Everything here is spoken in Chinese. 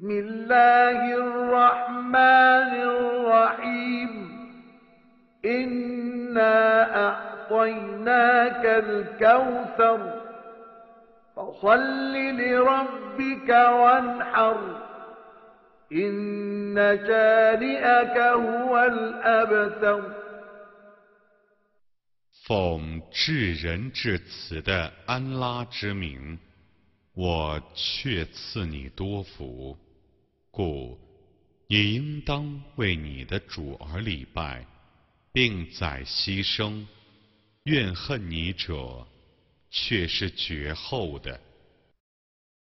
بسم الله الرحمن الرحيم إنا أعطيناك الكوثر فصل لربك وانحر إن شانئك هو الأبتر 奉至仁至慈的安拉之名，我却赐你多福， 故你应当为你的主而礼拜，并在牺牲。怨恨你者，却是绝后的。